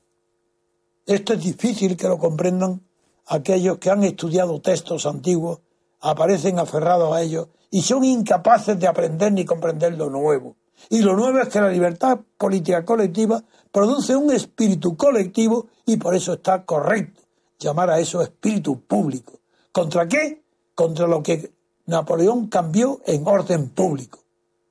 Esto es difícil que lo comprendan aquellos que han estudiado textos antiguos, aparecen aferrados a ellos y son incapaces de aprender ni comprender lo nuevo. Y lo nuevo es que la libertad política colectiva produce un espíritu colectivo y por eso está correcto llamar a eso espíritu público. ¿Contra qué? Contra lo que Napoleón cambió en orden público.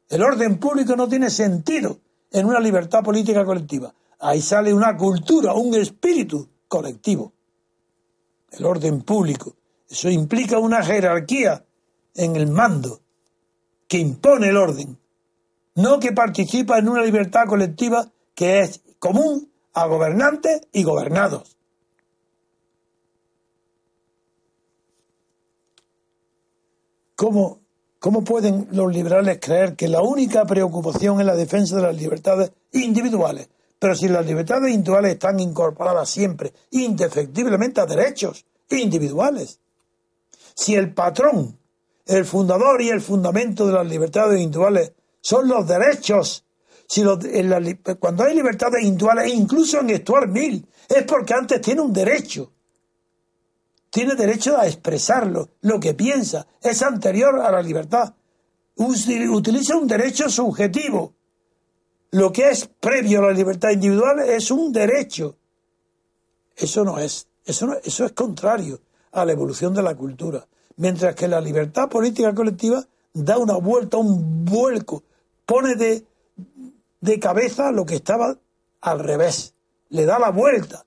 El orden público no tiene sentido en una libertad política colectiva. Ahí sale una cultura, un espíritu colectivo el orden público. Eso implica una jerarquía en el mando que impone el orden, no que participa en una libertad colectiva que es común a gobernantes y gobernados. ¿Cómo, ¿Cómo pueden los liberales creer que la única preocupación es la defensa de las libertades individuales? Pero si las libertades individuales están incorporadas siempre, indefectiblemente, a derechos individuales. Si el patrón, el fundador y el fundamento de las libertades individuales son los derechos, si cuando hay libertades individuales, incluso en Stuart Mill, es porque antes tiene un derecho. Tiene derecho a expresarlo, lo que piensa, es anterior a la libertad. Utiliza un derecho subjetivo lo que es previo a la libertad individual es un derecho. Eso no es, eso, eso es contrario a la evolución de la cultura. Mientras que la libertad política colectiva da una vuelta, un vuelco, pone de, de cabeza lo que estaba al revés, le da la vuelta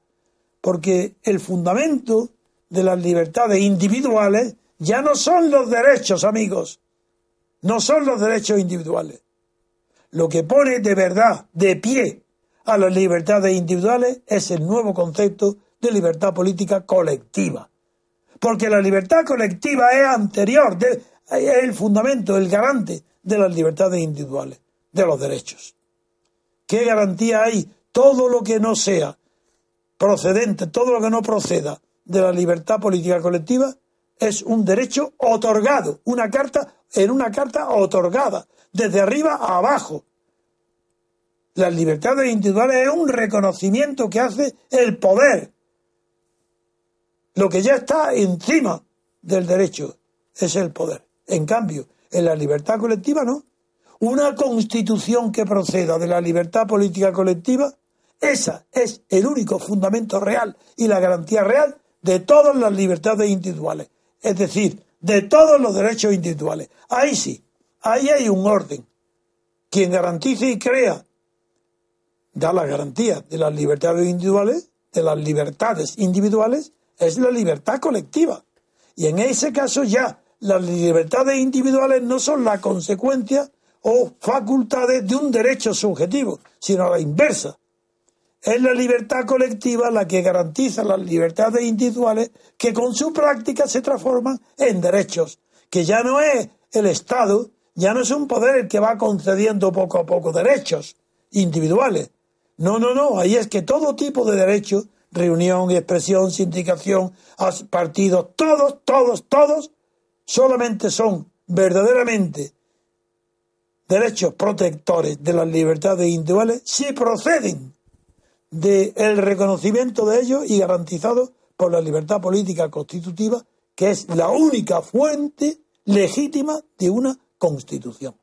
porque el fundamento de las libertades individuales ya no son los derechos, amigos, no son los derechos individuales. Lo que pone de verdad, de pie, a las libertades individuales es el nuevo concepto de libertad política colectiva. Porque la libertad colectiva es anterior, es el fundamento, el garante de las libertades individuales, de los derechos. ¿Qué garantía hay? Todo lo que no sea procedente, todo lo que no proceda de la libertad política colectiva es un derecho otorgado, una carta en una carta otorgada, desde arriba a abajo. Las libertades individuales es un reconocimiento que hace el poder. Lo que ya está encima del derecho es el poder. En cambio, en la libertad colectiva no. Una constitución que proceda de la libertad política colectiva, esa es el único fundamento real y la garantía real de todas las libertades individuales. Es decir, de todos los derechos individuales. Ahí sí, ahí hay un orden. Quien garantice y crea da la garantía de las libertades individuales, de las libertades individuales, es la libertad colectiva. Y en ese caso ya las libertades individuales no son la consecuencia o facultades de un derecho subjetivo, sino la inversa. Es la libertad colectiva la que garantiza las libertades individuales que con su práctica se transforman en derechos, que ya no es el Estado, ya no es un poder el que va concediendo poco a poco derechos individuales. No, no, no, ahí es que todo tipo de derechos, reunión, expresión, sindicación, partidos, todos, todos, todos, solamente son verdaderamente derechos protectores de las libertades individuales si proceden del reconocimiento de ellos y garantizados por la libertad política constitutiva, que es la única fuente legítima de una constitución.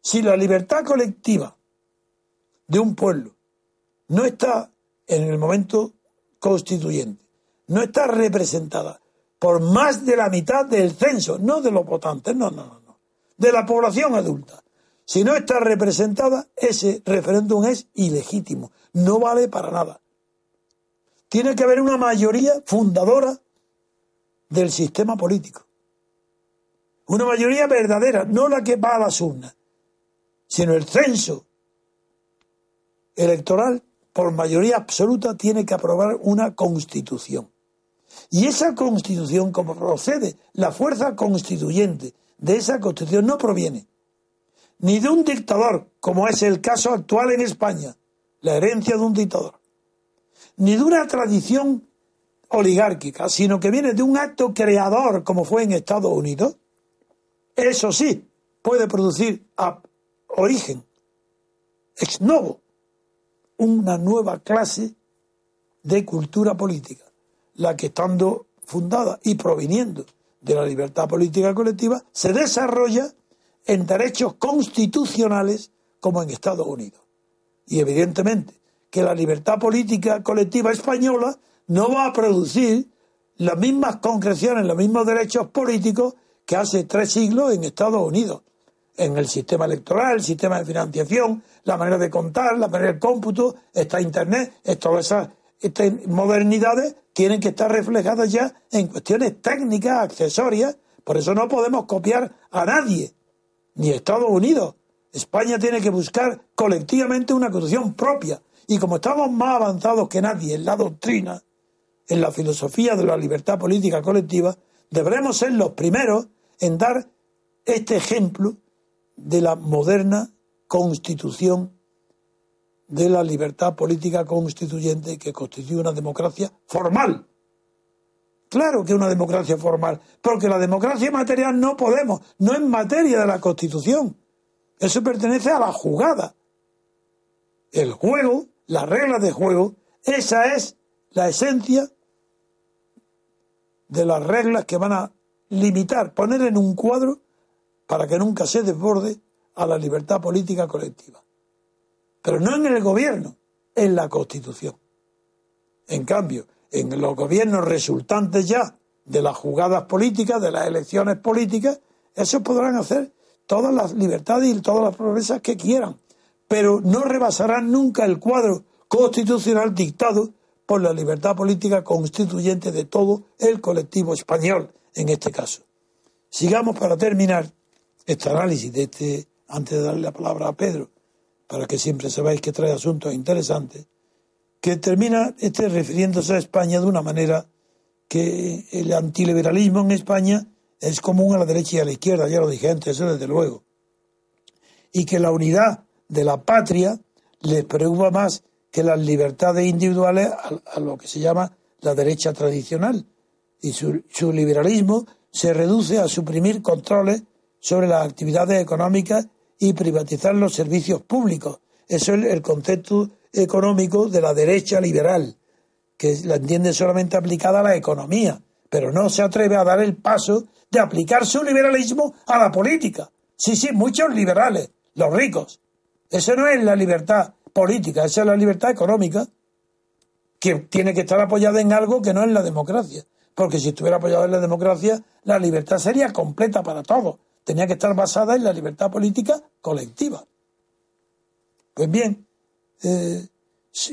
Si la libertad colectiva de un pueblo no está en el momento constituyente, no está representada por más de la mitad del censo, no de los votantes, no, no, no, de la población adulta. Si no está representada, ese referéndum es ilegítimo, no vale para nada. Tiene que haber una mayoría fundadora del sistema político. Una mayoría verdadera, no la que va a las urnas, sino el censo electoral, por mayoría absoluta, tiene que aprobar una constitución. Y esa constitución, como procede, la fuerza constituyente de esa constitución no proviene ni de un dictador, como es el caso actual en España, la herencia de un dictador, ni de una tradición oligárquica, sino que viene de un acto creador, como fue en Estados Unidos, eso sí, puede producir a origen, ex novo, una nueva clase de cultura política, la que estando fundada y proviniendo de la libertad política colectiva, se desarrolla en derechos constitucionales como en Estados Unidos. Y evidentemente que la libertad política colectiva española no va a producir las mismas concreciones, los mismos derechos políticos que hace tres siglos en Estados Unidos, en el sistema electoral, el sistema de financiación, la manera de contar, la manera de cómputo, esta Internet, todas esas modernidades tienen que estar reflejadas ya en cuestiones técnicas, accesorias, por eso no podemos copiar a nadie, ni Estados Unidos. España tiene que buscar colectivamente una constitución propia. Y como estamos más avanzados que nadie en la doctrina, en la filosofía de la libertad política colectiva, deberemos ser los primeros en dar este ejemplo de la moderna constitución de la libertad política constituyente que constituye una democracia formal. Claro que una democracia formal, porque la democracia material no podemos, no es materia de la Constitución. Eso pertenece a la jugada. El juego, las reglas de juego, esa es la esencia de las reglas que van a limitar, poner en un cuadro para que nunca se desborde a la libertad política colectiva. Pero no en el gobierno, en la Constitución. En cambio, en los gobiernos resultantes ya de las jugadas políticas, de las elecciones políticas, esos podrán hacer todas las libertades y todas las progresas que quieran, pero no rebasarán nunca el cuadro constitucional dictado por la libertad política constituyente de todo el colectivo español, en este caso. Sigamos para terminar este análisis de este, antes de darle la palabra a Pedro, para que siempre sabáis que trae asuntos interesantes, que termina este refiriéndose a España de una manera que el antiliberalismo en España es común a la derecha y a la izquierda, ya lo dije antes, eso desde luego. Y que la unidad de la patria les preocupa más que las libertades individuales a, lo que se llama la derecha tradicional. Y su, su liberalismo se reduce a suprimir controles sobre las actividades económicas y privatizar los servicios públicos. Eso es el concepto económico de la derecha liberal, que la entiende solamente aplicada a la economía, pero no se atreve a dar el paso de aplicar su liberalismo a la política. Sí, sí, muchos liberales, los ricos. Eso no es la libertad política, esa es la libertad económica, que tiene que estar apoyada en algo que no es la democracia. Porque si estuviera apoyada en la democracia, la libertad sería completa para todos. Tenía que estar basada en la libertad política colectiva. Pues bien, eh,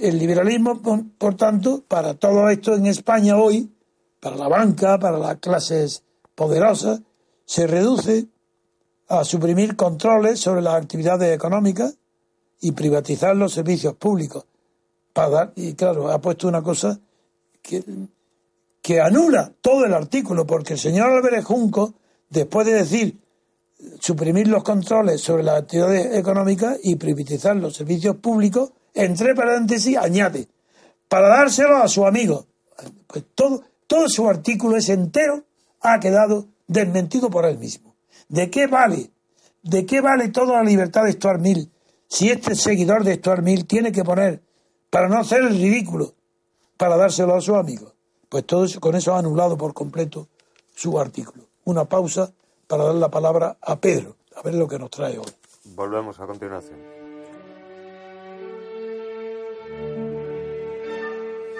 el liberalismo, por, tanto, para todo esto en España hoy, para la banca, para las clases poderosas, se reduce a suprimir controles sobre las actividades económicas y privatizar los servicios públicos. Para y claro, ha puesto una cosa que, que anula todo el artículo, porque el señor Álvarez Junco, después de decir suprimir los controles sobre las actividades económicas y privatizar los servicios públicos, entre paréntesis, añade, para dárselo a su amigo. Pues todo, todo su artículo es entero, ha quedado desmentido por él mismo. ¿De qué vale? ¿De qué vale toda la libertad de Stuart Mill si este seguidor de Stuart Mill tiene que poner, para no hacer el ridículo, para dárselo a su amigo? Pues todo eso, con eso ha anulado por completo su artículo. Una pausa para dar la palabra a Pedro, a ver lo que nos trae hoy. Volvemos a continuación.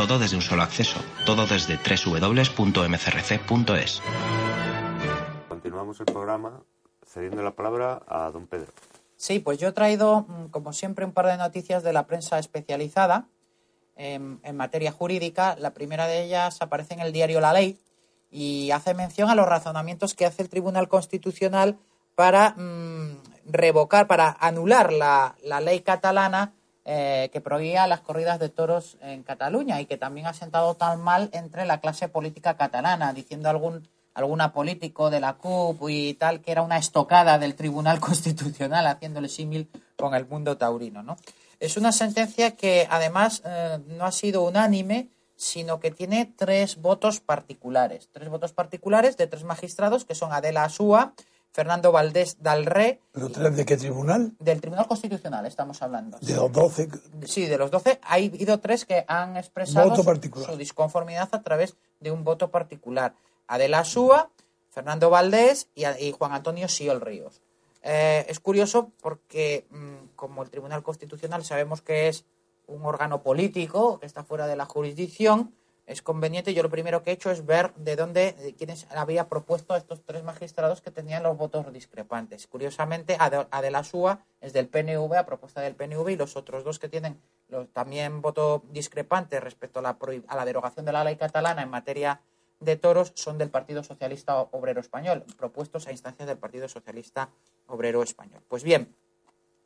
Todo desde un solo acceso, todo desde www.mcrc.es. Continuamos el programa cediendo la palabra a don Pedro. Sí, pues yo he traído, mm, como siempre, un par de noticias de la prensa especializada en, materia jurídica. La primera de ellas aparece en el diario La Ley y hace mención a los razonamientos que hace el Tribunal Constitucional para mm, revocar, para anular la, la ley catalana eh, que prohibía las corridas de toros en Cataluña y que también ha sentado tan mal entre la clase política catalana, diciendo algún alguna político de la CUP y tal que era una estocada del Tribunal Constitucional haciéndole símil con el mundo taurino, ¿no? Es una sentencia que además eh, no ha sido unánime, sino que tiene tres votos particulares, tres votos particulares de tres magistrados que son Adela Asúa, Fernando Valdés Dalré. ¿Pero tres de qué tribunal? Del Tribunal Constitucional estamos hablando. De los doce. Sí, de los doce. Ha habido tres que han expresado su disconformidad a través de un voto particular. Adela Súa, Fernando Valdés y, Juan Antonio Siol Ríos. Eh, es curioso porque, mm, como el Tribunal Constitucional sabemos que es un órgano político que está fuera de la jurisdicción, es conveniente. Yo lo primero que he hecho es ver de dónde, de quiénes había propuesto a estos tres magistrados que tenían los votos discrepantes. Curiosamente, Adela Súa es del PNV, a propuesta del PNV, y los otros dos que tienen también voto discrepante respecto a la, a la derogación de la ley catalana en materia de toros son del Partido Socialista Obrero Español, propuestos a instancias del Partido Socialista Obrero Español. Pues bien,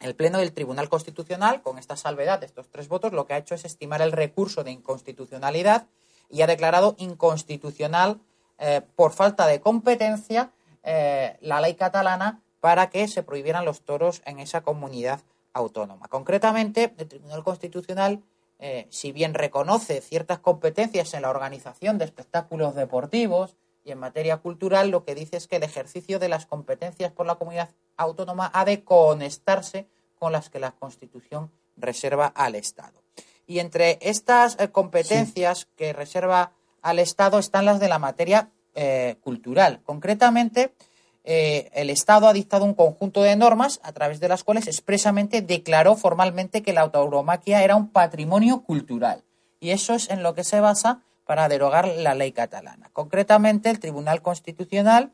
el Pleno del Tribunal Constitucional, con esta salvedad de estos tres votos, lo que ha hecho es estimar el recurso de inconstitucionalidad y ha declarado inconstitucional eh, por falta de competencia eh, la ley catalana para que se prohibieran los toros en esa comunidad autónoma. Concretamente, el Tribunal Constitucional, eh, si bien reconoce ciertas competencias en la organización de espectáculos deportivos y en materia cultural, lo que dice es que el ejercicio de las competencias por la comunidad autónoma ha de conectarse con las que la Constitución reserva al Estado. Y entre estas eh, competencias que reserva al Estado están las de la materia eh, cultural. Concretamente, eh, el Estado ha dictado un conjunto de normas a través de las cuales expresamente declaró formalmente que la tauromaquia era un patrimonio cultural. Y eso es en lo que se basa para derogar la ley catalana. Concretamente, el Tribunal Constitucional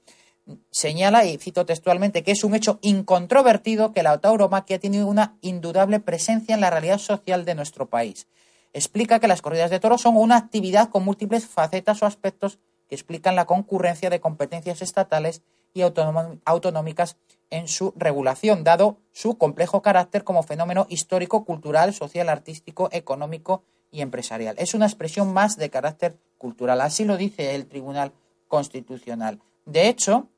señala, y cito textualmente, que es un hecho incontrovertido que la tauromaquia tiene una indudable presencia en la realidad social de nuestro país. Explica que las corridas de toros son una actividad con múltiples facetas o aspectos que explican la concurrencia de competencias estatales y autonómicas en su regulación, dado su complejo carácter como fenómeno histórico, cultural, social, artístico, económico y empresarial. Es una expresión más de carácter cultural. Así lo dice el Tribunal Constitucional. De hecho,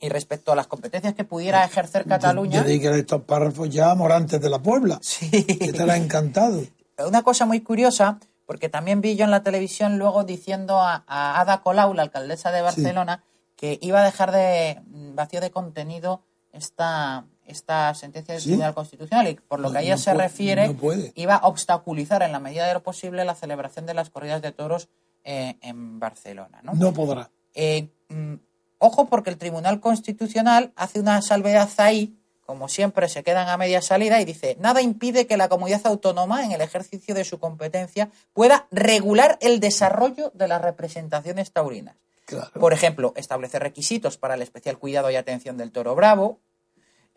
y respecto a las competencias que pudiera ejercer Cataluña. Yo, que estos párrafos ya morantes de la Puebla. Sí. Que te ha encantado. Una cosa muy curiosa, porque también vi yo en la televisión luego diciendo a, Ada Colau, la alcaldesa de Barcelona, que iba a dejar de mm, vacío de contenido esta, esta sentencia del Tribunal Constitucional y por lo que a ella se refiere iba a obstaculizar en la medida de lo posible la celebración de las corridas de toros eh, en Barcelona. No, no podrá. Eh, mm, ojo porque el Tribunal Constitucional hace una salvedad ahí, como siempre se quedan a media salida y dice, nada impide que la comunidad autónoma en el ejercicio de su competencia pueda regular el desarrollo de las representaciones taurinas. Por ejemplo, establecer requisitos para el especial cuidado y atención del toro bravo,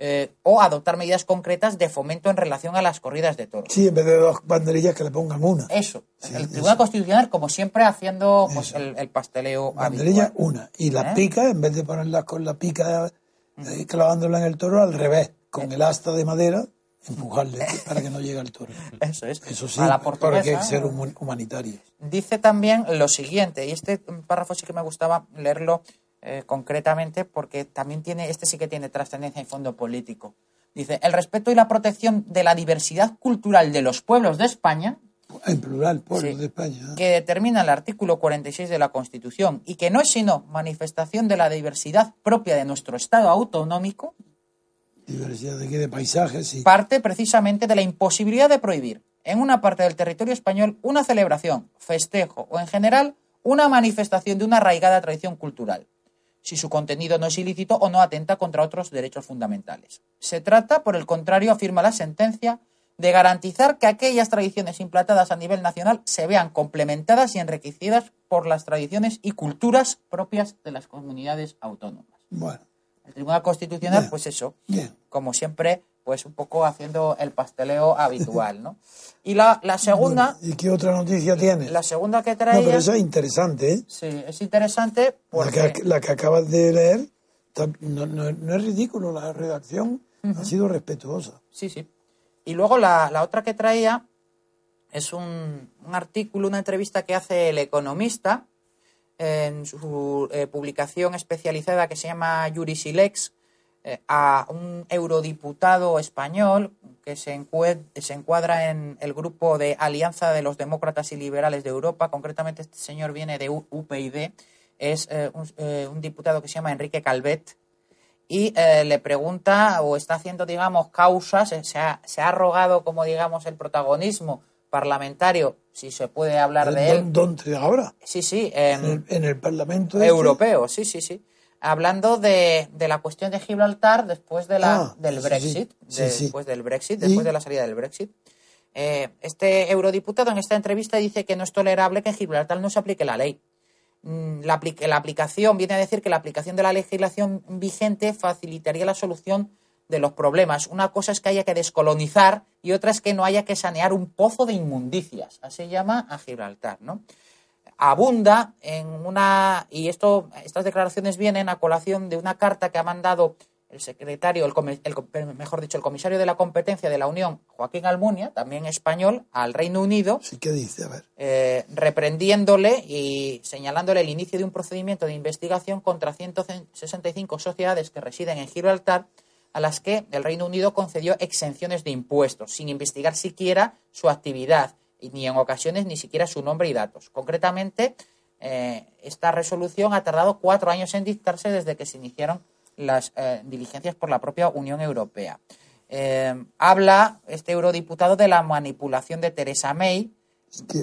eh, o adoptar medidas concretas de fomento en relación a las corridas de toros. Sí, en vez de dos banderillas que le pongan una. Eso. el Tribunal Constitucional, como siempre, haciendo pues, el, pasteleo Banderilla una. Y las ¿Eh? picas, en vez de ponerlas con la pica eh, clavándola en el toro, al revés, con el asta de madera, empujarle para que no llegue al toro. Eso es. Eso sí, a la hay que ser humanitario. Dice también lo siguiente, y este párrafo sí que me gustaba leerlo eh, concretamente porque también tiene, este sí que tiene trascendencia y fondo político. Dice, el respeto y la protección de la diversidad cultural de los pueblos de España. En plural, pueblos de España. Que determina el artículo 46 de la Constitución y que no es sino manifestación de la diversidad propia de nuestro Estado autonómico. Diversidad de, de paisajes, y Parte precisamente de la imposibilidad de prohibir en una parte del territorio español una celebración, festejo o en general una manifestación de una arraigada tradición cultural si su contenido no es ilícito o no atenta contra otros derechos fundamentales. Se trata, por el contrario, afirma la sentencia, de garantizar que aquellas tradiciones implantadas a nivel nacional se vean complementadas y enriquecidas por las tradiciones y culturas propias de las comunidades autónomas. Bueno. El Tribunal Constitucional, pues eso, como siempre, pues un poco haciendo el pasteleo habitual, ¿no? Y la, segunda... ¿Y qué otra noticia tiene? La segunda que traía... No, pero esa es interesante, ¿eh? Sí, es interesante porque... La que, acabas de leer no, es ridículo, la redacción ha sido respetuosa. Sí, sí. Y luego la, otra que traía es un, artículo, una entrevista que hace el economista en su eh, publicación especializada que se llama Jurisilex, a un eurodiputado español que se, encuadra en el grupo de Alianza de los Demócratas y Liberales de Europa. Concretamente, este señor viene de UPyD. Es eh, eh, un, diputado que se llama Enrique Calvet. Y le pregunta o está haciendo, digamos, causas, se ha, se ha rogado como, digamos, el protagonismo parlamentario, si se puede hablar de él. ¿Dónde ahora? Sí, sí. En, el Parlamento este? Europeo, sí, sí, sí hablando de, de, la cuestión de Gibraltar después de la, ah, del Brexit, después del Brexit, después de la salida del Brexit. Eh, este eurodiputado en esta entrevista dice que no es tolerable que en Gibraltar no se aplique la ley. Mm, la, la aplicación viene a decir que la aplicación de la legislación vigente facilitaría la solución de los problemas. Una cosa es que haya que descolonizar y otra es que no haya que sanear un pozo de inmundicias. Así llama a Gibraltar, ¿no? Abunda en una y esto estas declaraciones vienen a colación de una carta que ha mandado el secretario, el, mejor dicho, el comisario de la competencia de la Unión, Joaquín Almunia, también español, al Reino Unido. Sí, ¿qué dice? A ver. Eh, reprendiéndole y señalándole el inicio de un procedimiento de investigación contra 165 sociedades que residen en Gibraltar, a las que el Reino Unido concedió exenciones de impuestos, sin investigar siquiera su actividad ni en ocasiones ni siquiera su nombre y datos. Concretamente, eh, esta resolución ha tardado cuatro años en dictarse desde que se iniciaron las eh, diligencias por la propia Unión Europea. Eh, habla este eurodiputado de la manipulación de Theresa May,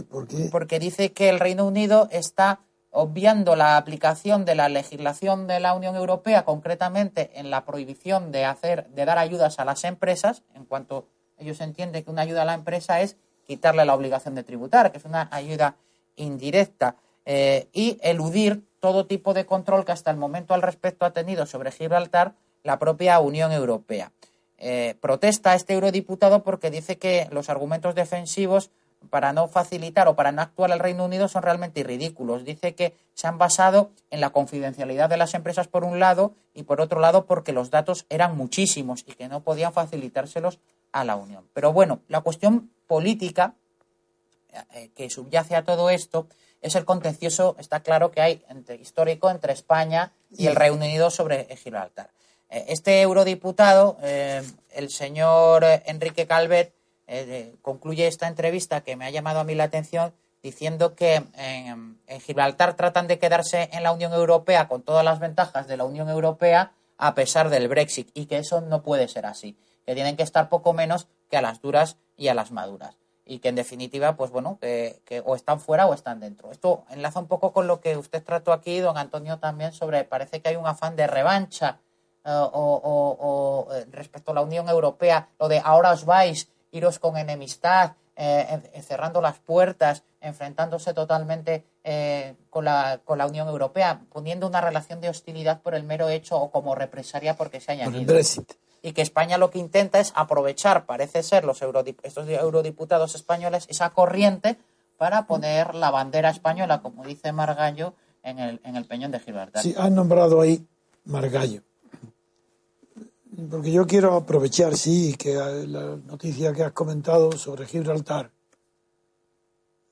¿Por qué? Porque dice que el Reino Unido está obviando la aplicación de la legislación de la Unión Europea, concretamente en la prohibición de hacer, de dar ayudas a las empresas, en cuanto ellos entienden que una ayuda a la empresa es quitarle la obligación de tributar, que es una ayuda indirecta, eh, y eludir todo tipo de control que hasta el momento al respecto ha tenido sobre Gibraltar la propia Unión Europea. Eh, protesta este eurodiputado porque dice que los argumentos defensivos para no facilitar o para no actuar el Reino Unido son realmente ridículos. Dice que se han basado en la confidencialidad de las empresas por un lado y por otro lado porque los datos eran muchísimos y que no podían facilitárselos a la Unión. Pero bueno, la cuestión política eh, que subyace a todo esto es el contencioso, está claro que hay entre, histórico entre España y el Reino Unido sobre Gibraltar. Eh, este eurodiputado, eh, el señor Enrique Calvet, eh, concluye esta entrevista que me ha llamado a mí la atención diciendo que en, Gibraltar tratan de quedarse en la Unión Europea con todas las ventajas de la Unión Europea a pesar del Brexit y que eso no puede ser así, que tienen que estar poco menos que a las duras y a las maduras y que en definitiva, pues bueno, que, o están fuera o están dentro. Esto enlaza un poco con lo que usted trató aquí, don Antonio, también sobre, parece que hay un afán de revancha eh, o, eh, respecto a la Unión Europea, lo de ahora os vais iros con enemistad, eh, cerrando las puertas, enfrentándose totalmente eh, con, la, con la Unión Europea, poniendo una relación de hostilidad por el mero hecho o como represaria porque se ha añadido. Y que España lo que intenta es aprovechar, parece ser, los estos eurodiputados españoles, esa corriente para poner la bandera española, como dice Margallo, en el, en el peñón de Gibraltar. Sí, han nombrado ahí Margallo porque yo quiero aprovechar, sí, que la noticia que has comentado sobre Gibraltar,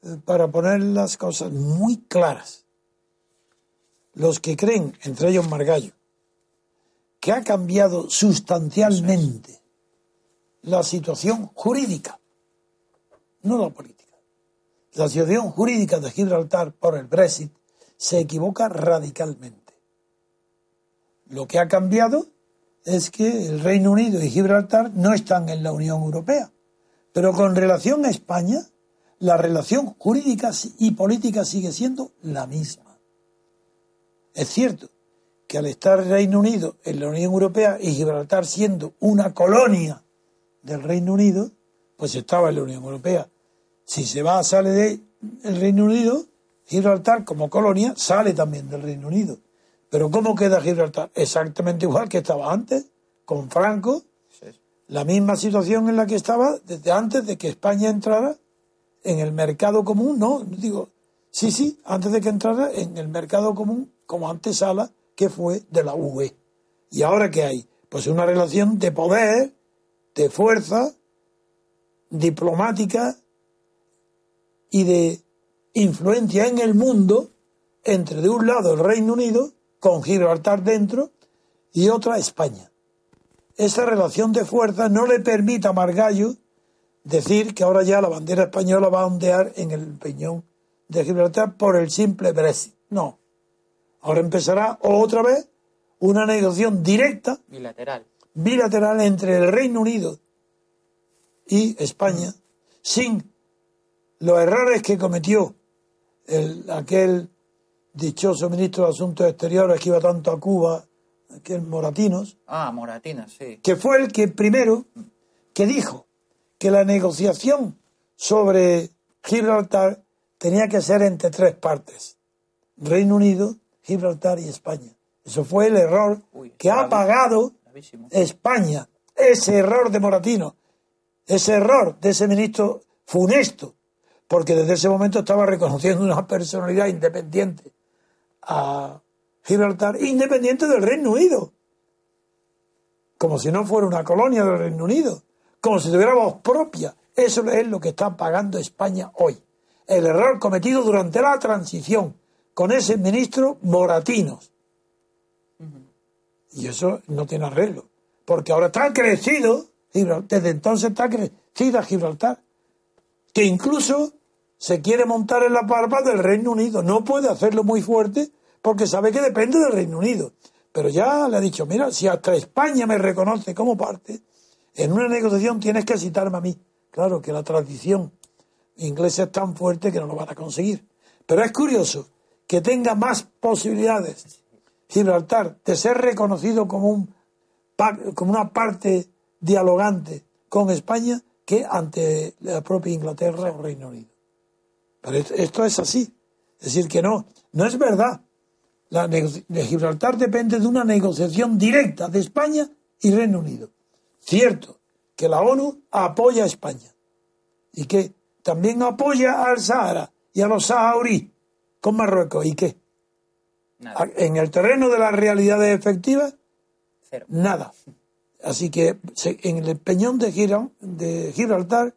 eh, para poner las cosas muy claras. Los que creen, entre ellos Margallo, que ha cambiado sustancialmente la situación jurídica, no la política. La situación jurídica de Gibraltar por el Brexit se equivoca radicalmente. Lo que ha cambiado es que el Reino Unido y Gibraltar no están en la Unión Europea. Pero con relación a España, la relación jurídica y política sigue siendo la misma. Es cierto que al estar el Reino Unido en la Unión Europea y Gibraltar siendo una colonia del Reino Unido, pues estaba en la Unión Europea. Si se va, sale del Reino Unido, Gibraltar como colonia sale también del Reino Unido. Pero ¿cómo queda Gibraltar? Exactamente igual que estaba antes, con Franco, la misma situación en la que estaba desde antes de que España entrara en el mercado común, no, digo, sí, sí, antes de que entrara en el mercado común como antesala que fue de la UE. ¿Y ahora qué hay? Pues una relación de poder, de fuerza, diplomática y de influencia en el mundo entre de un lado el Reino Unido con Gibraltar dentro y otra España. Esa relación de fuerza no le permite a Margallo decir que ahora ya la bandera española va a ondear en el peñón de Gibraltar por el simple Brexit. No. Ahora empezará otra vez una negociación directa, bilateral, bilateral entre el Reino Unido y España, sin los errores que cometió el, aquel dichoso ministro de Asuntos Exteriores que iba tanto a Cuba, que es Moratinos. Ah, Moratinos, sí. Que fue el que primero que dijo que la negociación sobre Gibraltar tenía que ser entre tres partes: Reino Unido, Gibraltar y España. Eso fue el error que ha pagado España. Ese error de Moratino, ese error de ese ministro funesto, porque desde ese momento estaba reconociendo una personalidad independiente a Gibraltar independiente del Reino Unido. Como si no fuera una colonia del Reino Unido. Como si tuviera voz propia. Eso es lo que está pagando España hoy. El error cometido durante la transición con ese ministro Moratinos. Y eso no tiene arreglo. Porque ahora está crecido, desde entonces está crecida Gibraltar, que incluso se quiere montar en la barba del Reino Unido. No puede hacerlo muy fuerte porque sabe que depende del Reino Unido. Pero ya le ha dicho, mira, si hasta España me reconoce como parte, en una negociación tienes que citarme a mí. Claro que la tradición ingleses tan fuertes que no lo van a conseguir. Pero es curioso que tenga más posibilidades Gibraltar de ser reconocido como, un, como una parte dialogante con España que ante la propia Inglaterra o Reino Unido. Pero esto es así. Es decir, que no, no es verdad. La de Gibraltar depende de una negociación directa de España y Reino Unido. Cierto que la ONU apoya a España y que también apoya al Sahara y a los saharaui con Marruecos. ¿Y qué? En el terreno de las realidades efectivas, nada. Así que en el peñón de, Gibraltar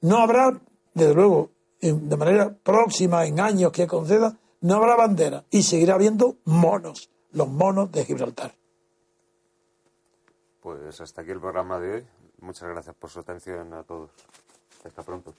no habrá, desde luego, de manera próxima, en años que conceda, no habrá bandera y seguirá habiendo monos, los monos de Gibraltar. Pues hasta aquí el programa de hoy. Muchas gracias por su atención a todos. Hasta pronto.